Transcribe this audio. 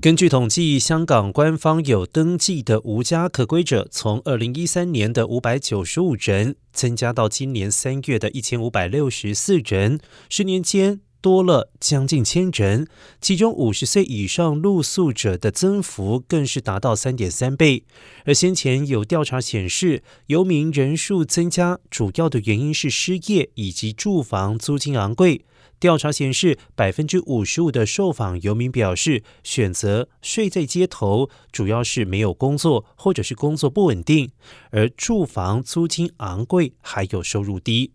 根据统计，香港官方有登记的无家可归者，从二零一三年的五百九十五人，增加到今年三月的一千五百六十四人，十年间多了将近千人。其中五十岁以上露宿者的增幅更是达到三点三倍。而先前有调查显示，游民人数增加主要的原因是失业以及住房租金昂贵。调查显示，百分之五十五的受访游民表示，选择睡在街头，主要是没有工作，或者是工作不稳定；而住房租金昂贵，还有收入低。